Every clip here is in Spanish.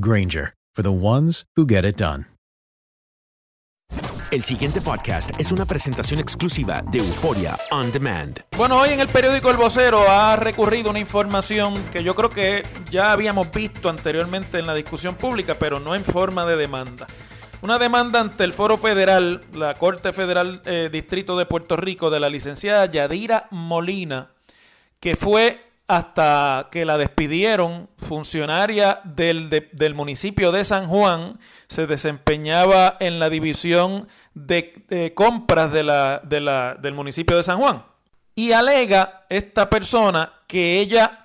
Granger, for the ones who get it done. El siguiente podcast es una presentación exclusiva de Euforia On Demand. Bueno, hoy en el periódico El Vocero ha recurrido una información que yo creo que ya habíamos visto anteriormente en la discusión pública, pero no en forma de demanda. Una demanda ante el Foro Federal, la Corte Federal eh, Distrito de Puerto Rico, de la licenciada Yadira Molina, que fue hasta que la despidieron, funcionaria del, del, municipio de San Juan, se desempeñaba en la división de, compras de la, la, del municipio de San Juan. Y alega esta persona que ella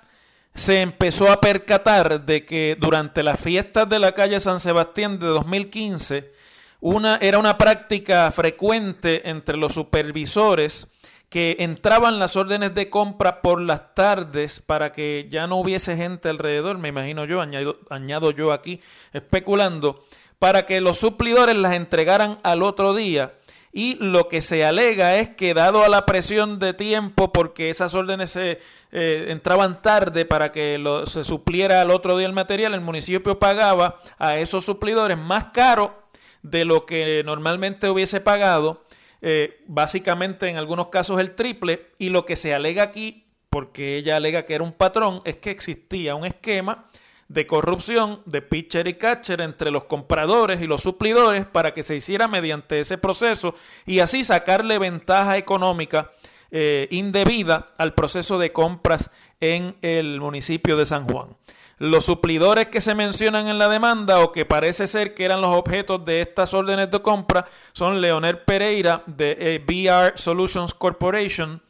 se empezó a percatar de que durante las fiestas de la calle San Sebastián de 2015, una, era una práctica frecuente entre los supervisores que entraban las órdenes de compra por las tardes para que ya no hubiese gente alrededor, me imagino yo, añado, añado yo aquí especulando, para que los suplidores las entregaran al otro día. Y lo que se alega es que dado a la presión de tiempo, porque esas órdenes se eh, entraban tarde para que se supliera al otro día el material, el municipio pagaba a esos suplidores más caro de lo que normalmente hubiese pagado eh, básicamente en algunos casos el triple, y lo que se alega aquí, porque ella alega que era un patrón, es que existía un esquema de corrupción de pitcher y catcher entre los compradores y los suplidores para que se hiciera mediante ese proceso y así sacarle ventaja económica eh, indebida al proceso de compras en el municipio de San Juan. Los suplidores que se mencionan en la demanda o que parece ser que eran los objetos de estas órdenes de compra son Leonel Pereira de eh, BR Solutions Corporation,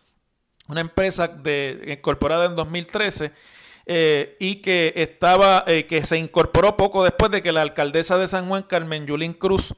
una empresa de, incorporada en 2013 eh, y que estaba eh, que se incorporó poco después de que la alcaldesa de San Juan Carmen Yulín Cruz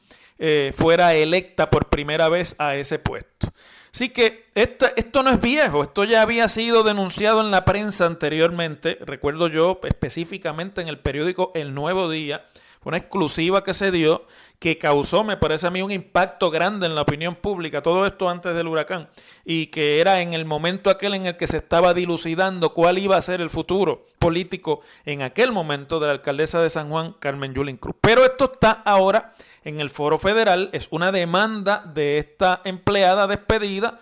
fuera electa por primera vez a ese puesto. Así que esto, esto no es viejo, esto ya había sido denunciado en la prensa anteriormente, recuerdo yo específicamente en el periódico El Nuevo Día, una exclusiva que se dio que causó, me parece a mí, un impacto grande en la opinión pública, todo esto antes del huracán, y que era en el momento aquel en el que se estaba dilucidando cuál iba a ser el futuro político en aquel momento de la alcaldesa de San Juan, Carmen Yulín Cruz. Pero esto está ahora en el foro federal. Es una demanda de esta empleada despedida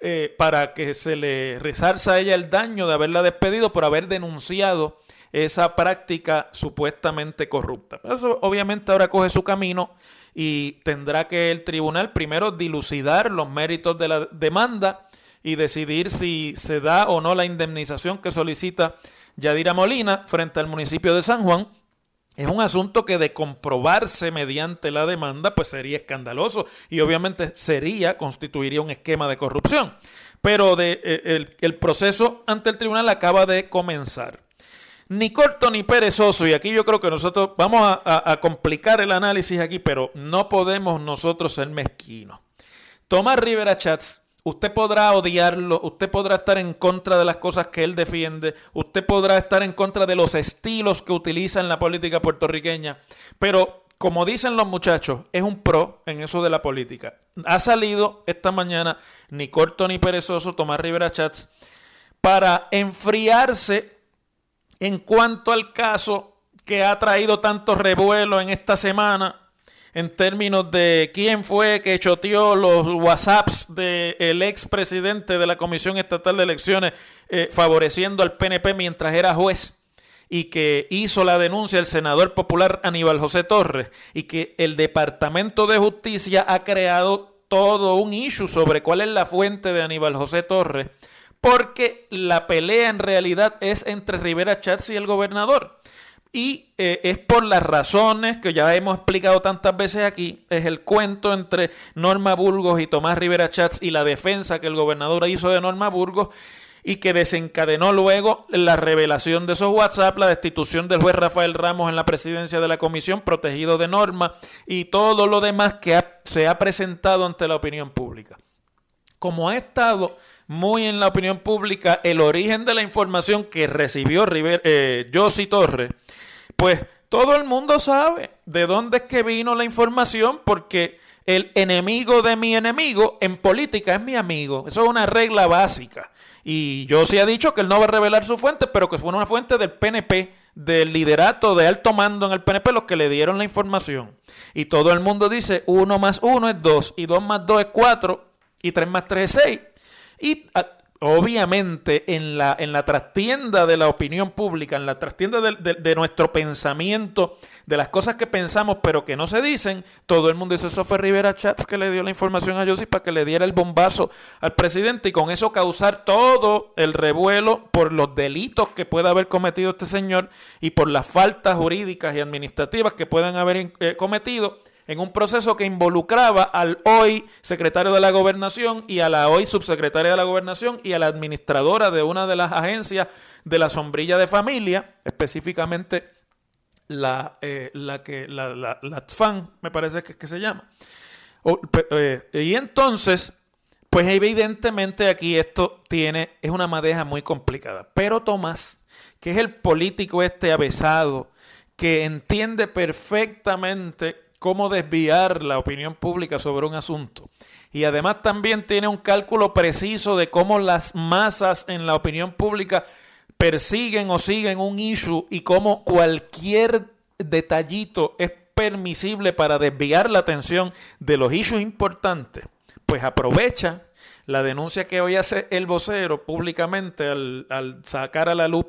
eh, para que se le resarza a ella el daño de haberla despedido por haber denunciado esa práctica supuestamente corrupta. Eso obviamente ahora coge su camino y tendrá que el tribunal primero dilucidar los méritos de la demanda y decidir si se da o no la indemnización que solicita Yadira Molina frente al municipio de San Juan es un asunto que de comprobarse mediante la demanda, pues sería escandaloso y obviamente sería, constituiría un esquema de corrupción. Pero de, eh, el, el proceso ante el tribunal acaba de comenzar. Ni corto ni perezoso, y aquí yo creo que nosotros vamos a, complicar el análisis aquí, pero no podemos nosotros ser mezquinos. Tomás Rivera Chats Usted podrá odiarlo, usted podrá estar en contra de las cosas que él defiende, usted podrá estar en contra de los estilos que utiliza en la política puertorriqueña, pero como dicen los muchachos, es un pro en eso de la política. Ha salido esta mañana ni corto ni perezoso Tomás Rivera Chats para enfriarse en cuanto al caso que ha traído tanto revuelo en esta semana en términos de quién fue que choteó los WhatsApps del ex presidente de la Comisión Estatal de Elecciones eh, favoreciendo al PNP mientras era juez y que hizo la denuncia el senador popular Aníbal José Torres y que el Departamento de Justicia ha creado todo un issue sobre cuál es la fuente de Aníbal José Torres porque la pelea en realidad es entre Rivera Chats y el gobernador. Y eh, es por las razones que ya hemos explicado tantas veces aquí, es el cuento entre Norma Burgos y Tomás Rivera Chats y la defensa que el gobernador hizo de Norma Burgos y que desencadenó luego la revelación de esos WhatsApp, la destitución del juez Rafael Ramos en la presidencia de la comisión, protegido de Norma y todo lo demás que se ha presentado ante la opinión pública. Como ha estado muy en la opinión pública el origen de la información que recibió River, eh, Torres, pues todo el mundo sabe de dónde es que vino la información porque el enemigo de mi enemigo en política es mi amigo. Eso es una regla básica. Y yo sí ha dicho que él no va a revelar su fuente, pero que fue una fuente del PNP, del liderato de alto mando en el PNP, los que le dieron la información. Y todo el mundo dice uno más uno es dos, y dos más dos es cuatro, y tres más tres es seis. Y ah, obviamente en la, en la trastienda de la opinión pública, en la trastienda de, nuestro pensamiento, de las cosas que pensamos pero que no se dicen, todo el mundo dice, eso fue Rivera Chats que le dio la información a Yossi para que le diera el bombazo al presidente y con eso causar todo el revuelo por los delitos que pueda haber cometido este señor y por las faltas jurídicas y administrativas que puedan haber eh, cometido en un proceso que involucraba al hoy secretario de la gobernación y a la hoy subsecretaria de la gobernación y a la administradora de una de las agencias de la sombrilla de familia, específicamente la, eh, la que la, la, TFAN, me parece que, que se llama. Eh, y entonces, pues evidentemente aquí esto tiene, es una madeja muy complicada. Pero Tomás, que es el político este avesado, que entiende perfectamente cómo desviar la opinión pública sobre un asunto. Y además también tiene un cálculo preciso de cómo las masas en la opinión pública persiguen o siguen un issue y cómo cualquier detallito es permisible para desviar la atención de los issues importantes. Pues aprovecha la denuncia que hoy hace el vocero públicamente al, al sacar a la luz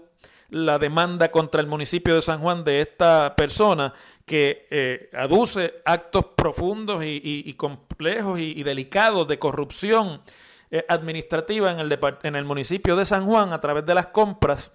la demanda contra el municipio de San Juan de esta persona que eh, aduce actos profundos y, complejos y, delicados de corrupción eh, administrativa en el, municipio de San Juan a través de las compras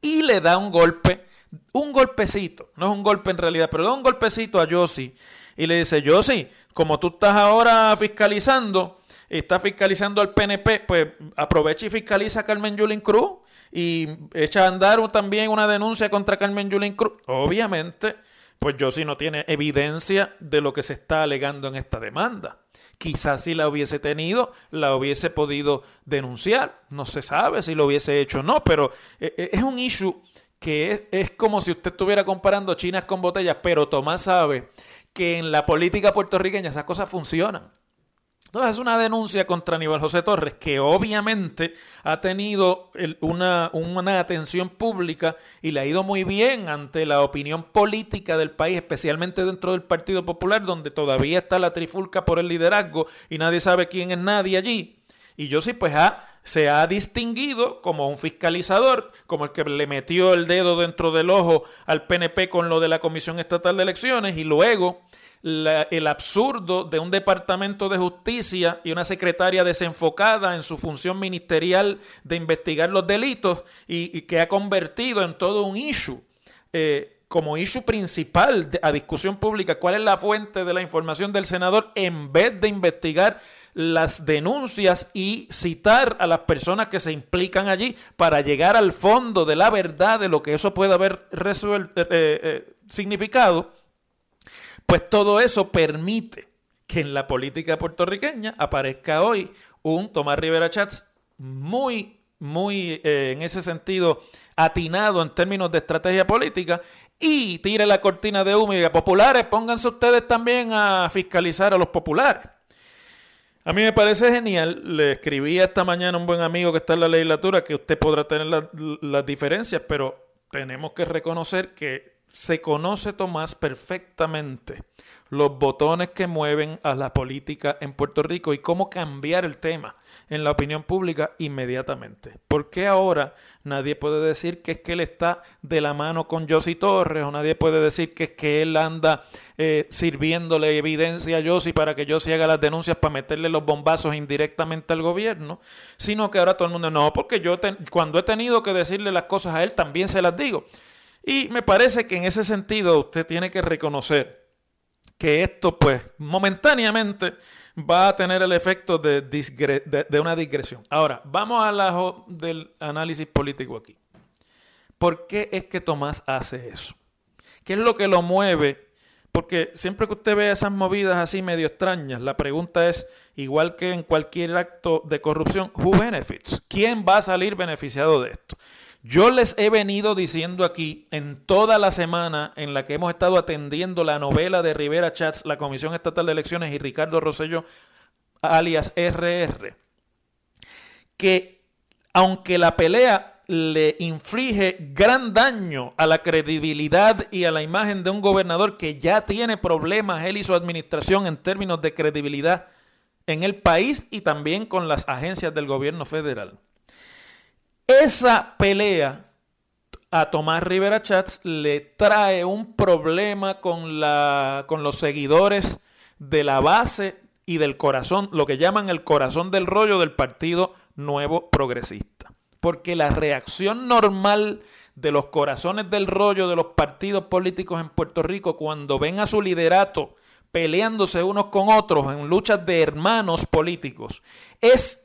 y le da un golpe, un golpecito, no es un golpe en realidad, pero da un golpecito a Yossi y le dice, Yossi, como tú estás ahora fiscalizando, estás fiscalizando al PNP, pues aprovecha y fiscaliza a Carmen Yulín Cruz y echa a andar también una denuncia contra Carmen Yulín Cruz. Obviamente, pues yo sí no tiene evidencia de lo que se está alegando en esta demanda. Quizás si la hubiese tenido, la hubiese podido denunciar. No se sabe si lo hubiese hecho o no, pero eh, eh, es un issue que es, es, como si usted estuviera comparando chinas con botellas, pero Tomás sabe que en la política puertorriqueña esas cosas funcionan. Entonces es una denuncia contra Aníbal José Torres que obviamente ha tenido una, una, atención pública y le ha ido muy bien ante la opinión política del país, especialmente dentro del Partido Popular, donde todavía está la trifulca por el liderazgo y nadie sabe quién es nadie allí. Y yo sí, pues se ha distinguido como un fiscalizador, como el que le metió el dedo dentro del ojo al PNP con lo de la Comisión Estatal de Elecciones y luego el absurdo de un departamento de justicia y una secretaria desenfocada en su función ministerial de investigar los delitos y, que ha convertido en todo un issue. Eh, como issue principal a discusión pública cuál es la fuente de la información del senador en vez de investigar las denuncias y citar a las personas que se implican allí para llegar al fondo de la verdad de lo que eso puede haber resuelto, eh, eh, significado, pues todo eso permite que en la política puertorriqueña aparezca hoy un Tomás Rivera Chats muy, muy eh, en ese sentido atinado en términos de estrategia política y tire la cortina de humo y diga, populares, pónganse ustedes también a fiscalizar a los populares. A mí me parece genial, le escribí esta mañana a un buen amigo que está en la legislatura que usted podrá tener las diferencias, pero tenemos que reconocer que se conoce Tomás perfectamente los botones que mueven a la política en Puerto Rico y cómo cambiar el tema en la opinión pública inmediatamente. ¿Por qué ahora nadie puede decir que es que él está de la mano con Josie Torres o nadie puede decir que es que él anda eh, sirviéndole evidencia a Josie para que Josie haga las denuncias para meterle los bombazos indirectamente al gobierno? Sino que ahora todo el mundo, no, porque yo cuando he tenido que decirle las cosas a él también se las digo. Y me parece que en ese sentido usted tiene que reconocer que esto pues momentáneamente va a tener el efecto de, una digresión. Ahora, vamos al lado del análisis político aquí. ¿Por qué es que Tomás hace eso? ¿Qué es lo que lo mueve? Porque siempre que usted ve esas movidas así medio extrañas, la pregunta es, igual que en cualquier acto de corrupción, ¿who benefits? ¿Quién va a salir beneficiado de esto? Yo les he venido diciendo aquí en toda la semana en la que hemos estado atendiendo la novela de Rivera Chats, la Comisión Estatal de Elecciones y Ricardo Rosello, alias RR, que aunque la pelea le inflige gran daño a la credibilidad y a la imagen de un gobernador que ya tiene problemas él y su administración en términos de credibilidad en el país y también con las agencias del gobierno federal. Esa pelea a Tomás Rivera Chats le trae un problema con, la, con los seguidores de la base y del corazón, lo que llaman el corazón del rollo del Partido Nuevo Progresista. Porque la reacción normal de los corazones del rollo de los partidos políticos en Puerto Rico cuando ven a su liderato peleándose unos con otros en luchas de hermanos políticos es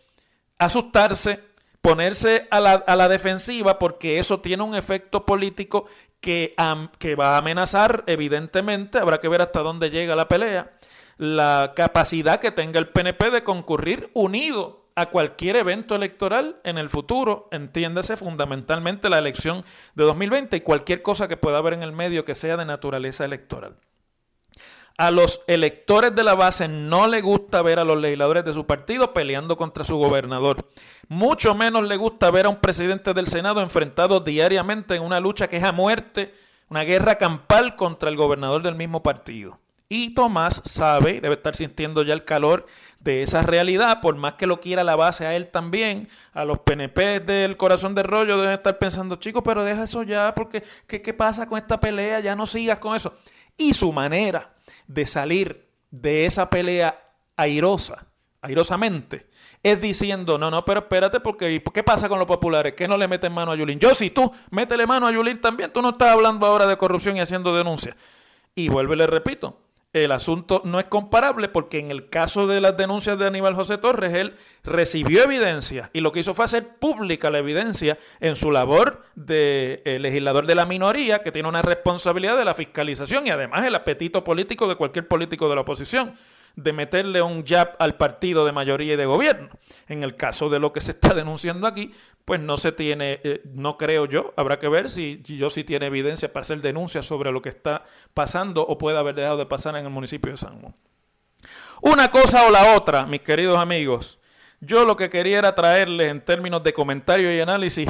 asustarse, ponerse a la, defensiva porque eso tiene un efecto político que, que va a amenazar, evidentemente, habrá que ver hasta dónde llega la pelea, la capacidad que tenga el PNP de concurrir unido a cualquier evento electoral en el futuro, entiéndase fundamentalmente la elección de 2020 y cualquier cosa que pueda haber en el medio que sea de naturaleza electoral. A los electores de la base no le gusta ver a los legisladores de su partido peleando contra su gobernador. Mucho menos le gusta ver a un presidente del Senado enfrentado diariamente en una lucha que es a muerte, una guerra campal contra el gobernador del mismo partido. Y Tomás sabe, debe estar sintiendo ya el calor de esa realidad, por más que lo quiera la base a él también, a los PNP del corazón de rollo deben estar pensando, chicos, pero deja eso ya, porque ¿qué, ¿qué pasa con esta pelea? Ya no sigas con eso. Y su manera de salir de esa pelea airosa, airosamente, es diciendo, no, no, pero espérate, porque ¿qué pasa con los populares? ¿Qué no le meten mano a Yulín? Yo sí, tú, métele mano a Yulín también, tú no estás hablando ahora de corrupción y haciendo denuncias. Y vuelve, le repito, el asunto no es comparable porque en el caso de las denuncias de Aníbal José Torres, él recibió evidencia y lo que hizo fue hacer pública la evidencia en su labor de eh, legislador de la minoría, que tiene una responsabilidad de la fiscalización y además el apetito político de cualquier político de la oposición de meterle un jab al partido de mayoría y de gobierno. En el caso de lo que se está denunciando aquí, pues no se tiene, eh, no creo yo, habrá que ver si yo sí tiene evidencia para hacer denuncias sobre lo que está pasando o puede haber dejado de pasar en el municipio de San Juan. Una cosa o la otra, mis queridos amigos, yo lo que quería era traerles en términos de comentario y análisis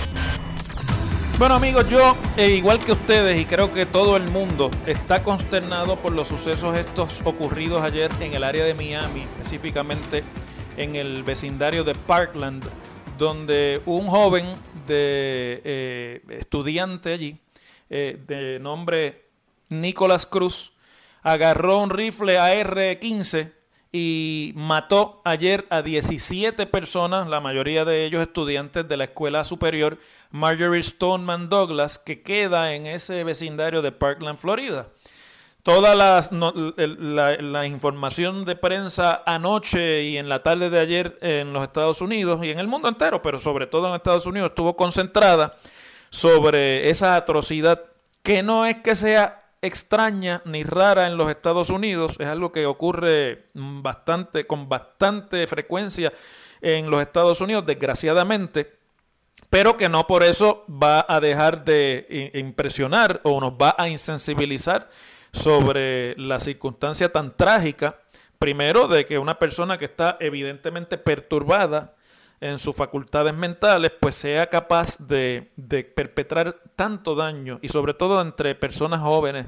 Bueno amigos, yo, eh, igual que ustedes y creo que todo el mundo, está consternado por los sucesos estos ocurridos ayer en el área de Miami, específicamente en el vecindario de Parkland, donde un joven de eh, estudiante allí, eh, de nombre Nicolás Cruz, agarró un rifle AR-15 y mató ayer a 17 personas, la mayoría de ellos estudiantes de la escuela superior Marjorie Stoneman Douglas, que queda en ese vecindario de Parkland, Florida. Toda la, información de prensa anoche y en la tarde de ayer en los Estados Unidos y en el mundo entero, pero sobre todo en Estados Unidos, estuvo concentrada sobre esa atrocidad que no es que sea extraña ni rara en los Estados Unidos, es algo que ocurre bastante, con bastante frecuencia en los Estados Unidos, desgraciadamente, pero que no por eso va a dejar de impresionar o nos va a insensibilizar sobre la circunstancia tan trágica, primero de que una persona que está evidentemente perturbada en sus facultades mentales, pues sea capaz de, de perpetrar tanto daño y sobre todo entre personas jóvenes,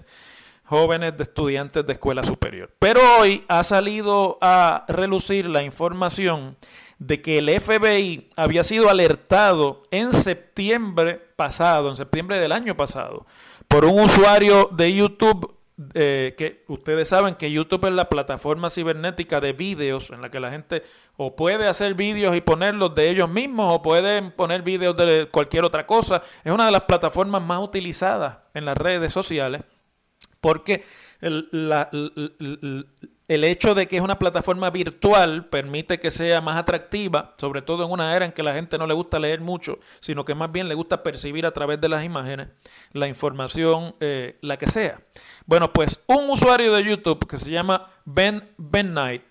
jóvenes de estudiantes de escuela superior. Pero hoy ha salido a relucir la información de que el FBI había sido alertado en septiembre pasado, en septiembre del año pasado, por un usuario de YouTube eh, que ustedes saben que YouTube es la plataforma cibernética de vídeos en la que la gente o puede hacer vídeos y ponerlos de ellos mismos o pueden poner vídeos de cualquier otra cosa. Es una de las plataformas más utilizadas en las redes sociales porque el, el hecho de que es una plataforma virtual permite que sea más atractiva, sobre todo en una era en que la gente no le gusta leer mucho, sino que más bien le gusta percibir a través de las imágenes la información, eh, la que sea. Bueno, pues un usuario de YouTube que se llama Ben Ben Knight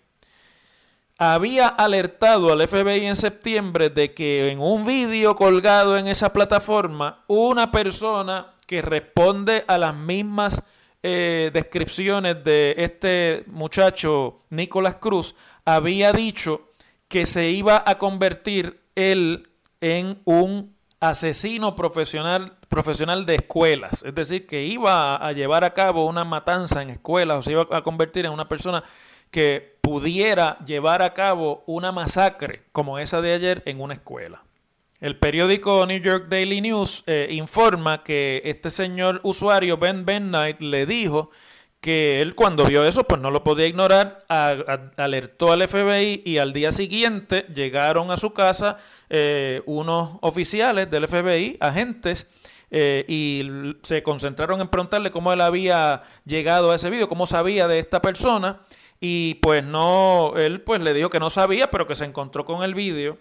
había alertado al FBI en septiembre de que en un vídeo colgado en esa plataforma, una persona que responde a las mismas eh, descripciones de este muchacho Nicolás Cruz había dicho que se iba a convertir él en un asesino profesional, profesional de escuelas, es decir, que iba a llevar a cabo una matanza en escuelas o se iba a convertir en una persona que pudiera llevar a cabo una masacre como esa de ayer en una escuela. El periódico New York Daily News eh, informa que este señor usuario Ben Ben Knight le dijo que él cuando vio eso pues no lo podía ignorar, alertó al FBI y al día siguiente llegaron a su casa eh, unos oficiales del FBI, agentes, eh, y se concentraron en preguntarle cómo él había llegado a ese video, cómo sabía de esta persona y pues no, él pues le dijo que no sabía, pero que se encontró con el video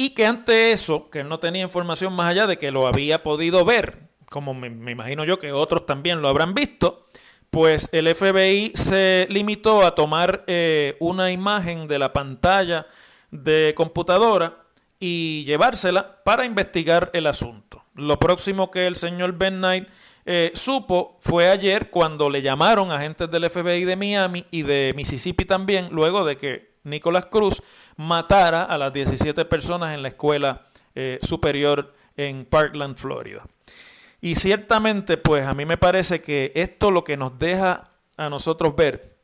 y que ante eso, que él no tenía información más allá de que lo había podido ver, como me, imagino yo que otros también lo habrán visto, pues el FBI se limitó a tomar eh, una imagen de la pantalla de computadora y llevársela para investigar el asunto. Lo próximo que el señor Ben Knight eh, supo fue ayer cuando le llamaron agentes del FBI de Miami y de Mississippi también, luego de que Nicolás Cruz matara a las 17 personas en la escuela eh, superior en Parkland, Florida. Y ciertamente, pues a mí me parece que esto lo que nos deja a nosotros ver,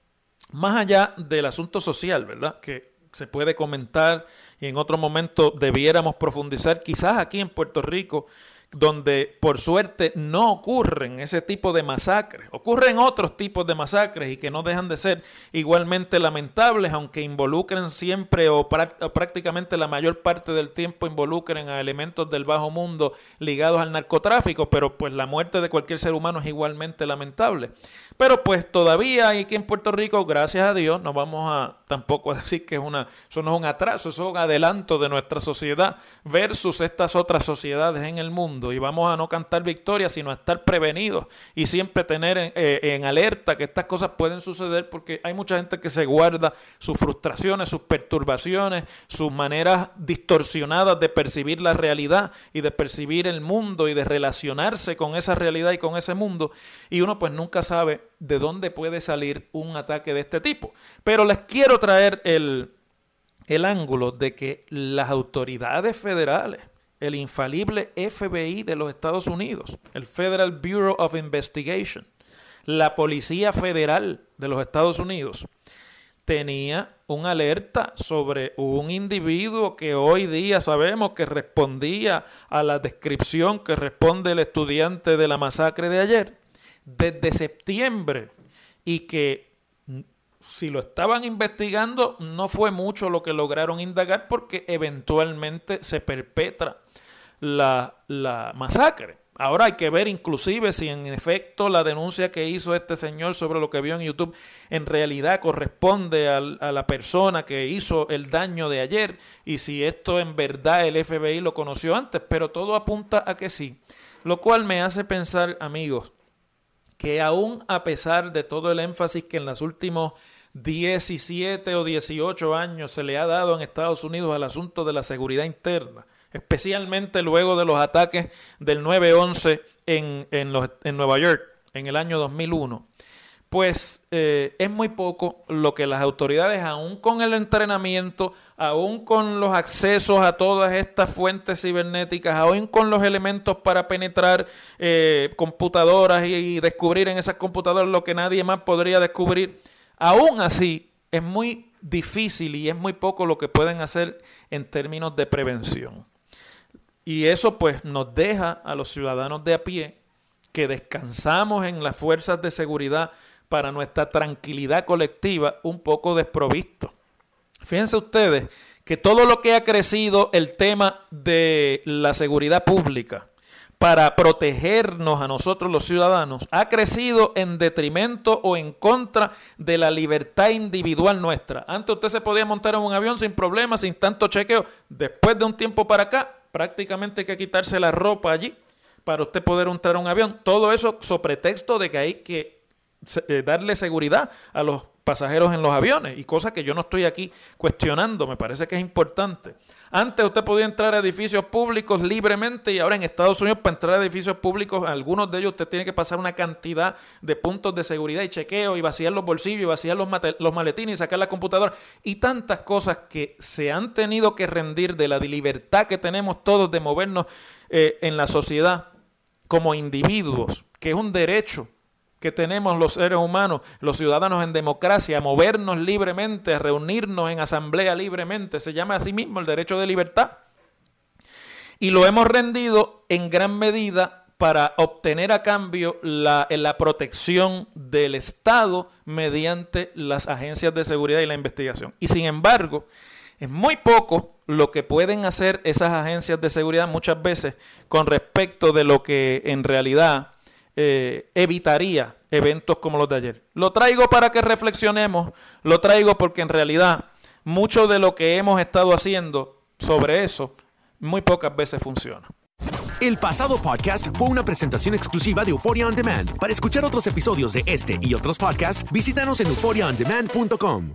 más allá del asunto social, ¿verdad? Que se puede comentar y en otro momento debiéramos profundizar, quizás aquí en Puerto Rico donde por suerte no ocurren ese tipo de masacres, ocurren otros tipos de masacres y que no dejan de ser igualmente lamentables, aunque involucren siempre o, prácticamente la mayor parte del tiempo involucren a elementos del bajo mundo ligados al narcotráfico, pero pues la muerte de cualquier ser humano es igualmente lamentable. Pero pues todavía aquí en Puerto Rico, gracias a Dios, no vamos a tampoco a decir que es una, eso no es un atraso, eso es un adelanto de nuestra sociedad versus estas otras sociedades en el mundo. Y vamos a no cantar victoria, sino a estar prevenidos y siempre tener en, eh, en alerta que estas cosas pueden suceder porque hay mucha gente que se guarda sus frustraciones, sus perturbaciones, sus maneras distorsionadas de percibir la realidad y de percibir el mundo y de relacionarse con esa realidad y con ese mundo. Y uno pues nunca sabe de dónde puede salir un ataque de este tipo. Pero les quiero traer el, el ángulo de que las autoridades federales, el infalible FBI de los Estados Unidos, el Federal Bureau of Investigation, la Policía Federal de los Estados Unidos, tenía un alerta sobre un individuo que hoy día sabemos que respondía a la descripción que responde el estudiante de la masacre de ayer desde septiembre y que si lo estaban investigando no fue mucho lo que lograron indagar porque eventualmente se perpetra la, la masacre. Ahora hay que ver inclusive si en efecto la denuncia que hizo este señor sobre lo que vio en YouTube en realidad corresponde a la persona que hizo el daño de ayer y si esto en verdad el FBI lo conoció antes, pero todo apunta a que sí. Lo cual me hace pensar, amigos, que aún a pesar de todo el énfasis que en los últimos 17 o 18 años se le ha dado en Estados Unidos al asunto de la seguridad interna, especialmente luego de los ataques del 9-11 en, en, Nueva York en el año 2001, pues eh, es muy poco lo que las autoridades, aún con el entrenamiento, aún con los accesos a todas estas fuentes cibernéticas, aún con los elementos para penetrar eh, computadoras y descubrir en esas computadoras lo que nadie más podría descubrir, aún así es muy difícil y es muy poco lo que pueden hacer en términos de prevención. Y eso pues nos deja a los ciudadanos de a pie que descansamos en las fuerzas de seguridad para nuestra tranquilidad colectiva un poco desprovisto. Fíjense ustedes que todo lo que ha crecido el tema de la seguridad pública para protegernos a nosotros los ciudadanos ha crecido en detrimento o en contra de la libertad individual nuestra. Antes usted se podía montar en un avión sin problemas, sin tanto chequeo. Después de un tiempo para acá, prácticamente hay que quitarse la ropa allí para usted poder entrar a un avión. Todo eso sobre pretexto de que hay que eh, darle seguridad a los pasajeros en los aviones y cosa que yo no estoy aquí cuestionando, me parece que es importante. Antes usted podía entrar a edificios públicos libremente y ahora en Estados Unidos para entrar a edificios públicos, algunos de ellos usted tiene que pasar una cantidad de puntos de seguridad y chequeo y vaciar los bolsillos y vaciar los, maletines y sacar la computadora y tantas cosas que se han tenido que rendir de la libertad que tenemos todos de movernos eh, en la sociedad como individuos, que es un derecho que tenemos los seres humanos, los ciudadanos en democracia, a movernos libremente, a reunirnos en asamblea libremente. Se llama así mismo el derecho de libertad. Y lo hemos rendido en gran medida para obtener a cambio la, la protección del Estado mediante las agencias de seguridad y la investigación. Y sin embargo, es muy poco lo que pueden hacer esas agencias de seguridad muchas veces con respecto de lo que en realidad eh, evitaría eventos como los de ayer. Lo traigo para que reflexionemos, lo traigo porque en realidad mucho de lo que hemos estado haciendo sobre eso muy pocas veces funciona. El pasado podcast fue una presentación exclusiva de Euphoria On Demand. Para escuchar otros episodios de este y otros podcasts, visítanos en euphoriaondemand.com.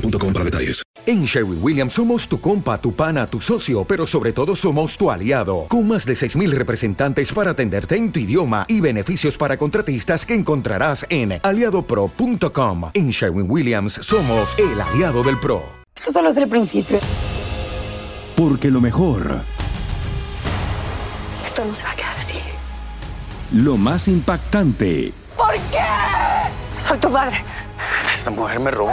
para detalles. En Sherwin Williams somos tu compa, tu pana, tu socio, pero sobre todo somos tu aliado, con más de 6.000 representantes para atenderte en tu idioma y beneficios para contratistas que encontrarás en aliadopro.com. En Sherwin Williams somos el aliado del PRO. Esto solo es el principio. Porque lo mejor... Esto no se va a quedar así. Lo más impactante... ¿Por qué? Soy tu padre. Esta mujer me robó.